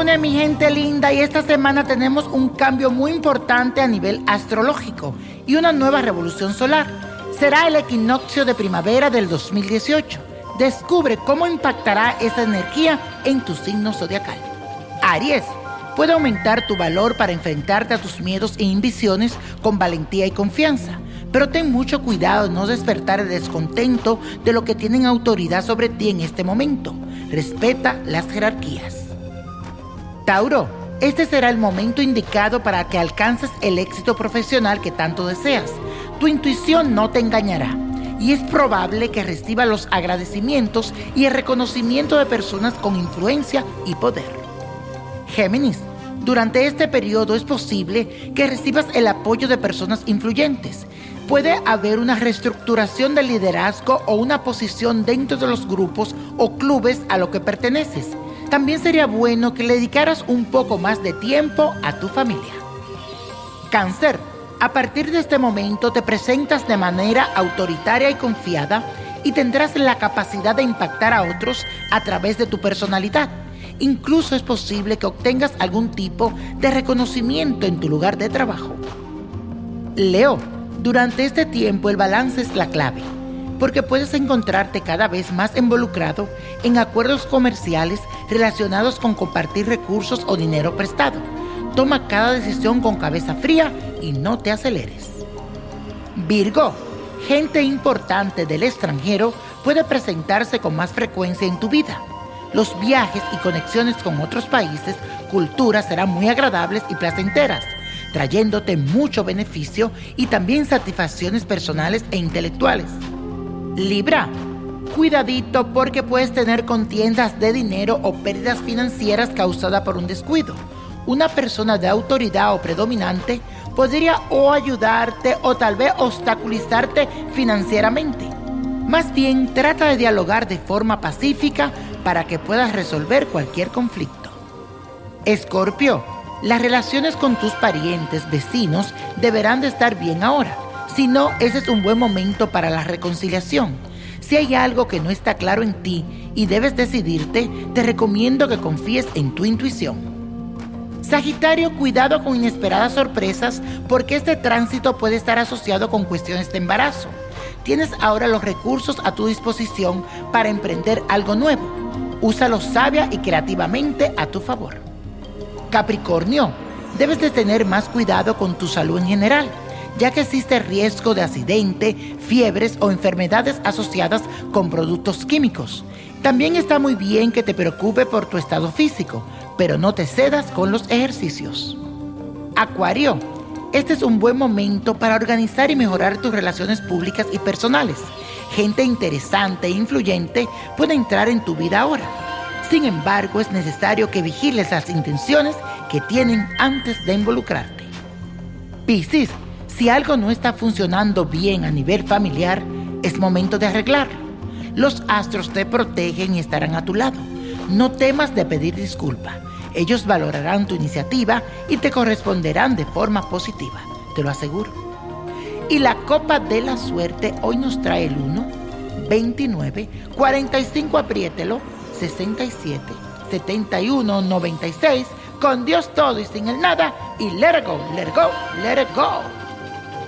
Hola mi gente linda y esta semana tenemos un cambio muy importante a nivel astrológico y una nueva revolución solar. Será el equinoccio de primavera del 2018. Descubre cómo impactará esa energía en tu signo zodiacal. Aries, puede aumentar tu valor para enfrentarte a tus miedos e invisiones con valentía y confianza. Pero ten mucho cuidado de no despertar el descontento de lo que tienen autoridad sobre ti en este momento. Respeta las jerarquías. Tauro, este será el momento indicado para que alcances el éxito profesional que tanto deseas. Tu intuición no te engañará y es probable que reciba los agradecimientos y el reconocimiento de personas con influencia y poder. Géminis, durante este periodo es posible que recibas el apoyo de personas influyentes. Puede haber una reestructuración del liderazgo o una posición dentro de los grupos o clubes a lo que perteneces también sería bueno que le dedicaras un poco más de tiempo a tu familia. Cáncer, a partir de este momento te presentas de manera autoritaria y confiada y tendrás la capacidad de impactar a otros a través de tu personalidad. Incluso es posible que obtengas algún tipo de reconocimiento en tu lugar de trabajo. Leo, durante este tiempo el balance es la clave porque puedes encontrarte cada vez más involucrado en acuerdos comerciales relacionados con compartir recursos o dinero prestado. Toma cada decisión con cabeza fría y no te aceleres. Virgo, gente importante del extranjero puede presentarse con más frecuencia en tu vida. Los viajes y conexiones con otros países, culturas serán muy agradables y placenteras, trayéndote mucho beneficio y también satisfacciones personales e intelectuales. Libra, cuidadito porque puedes tener contiendas de dinero o pérdidas financieras causadas por un descuido. Una persona de autoridad o predominante podría o ayudarte o tal vez obstaculizarte financieramente. Más bien, trata de dialogar de forma pacífica para que puedas resolver cualquier conflicto. Escorpio, las relaciones con tus parientes, vecinos, deberán de estar bien ahora si no, ese es un buen momento para la reconciliación. Si hay algo que no está claro en ti y debes decidirte, te recomiendo que confíes en tu intuición. Sagitario, cuidado con inesperadas sorpresas porque este tránsito puede estar asociado con cuestiones de embarazo. Tienes ahora los recursos a tu disposición para emprender algo nuevo. Úsalo sabia y creativamente a tu favor. Capricornio, debes de tener más cuidado con tu salud en general ya que existe riesgo de accidente, fiebres o enfermedades asociadas con productos químicos. También está muy bien que te preocupe por tu estado físico, pero no te cedas con los ejercicios. Acuario, este es un buen momento para organizar y mejorar tus relaciones públicas y personales. Gente interesante e influyente puede entrar en tu vida ahora. Sin embargo, es necesario que vigiles las intenciones que tienen antes de involucrarte. Piscis, si algo no está funcionando bien a nivel familiar, es momento de arreglarlo. Los astros te protegen y estarán a tu lado. No temas de pedir disculpa. Ellos valorarán tu iniciativa y te corresponderán de forma positiva, te lo aseguro. Y la copa de la suerte hoy nos trae el 1, 29, 45, apriételo, 67, 71, 96, con Dios todo y sin el nada, y let it go, let go, let it go.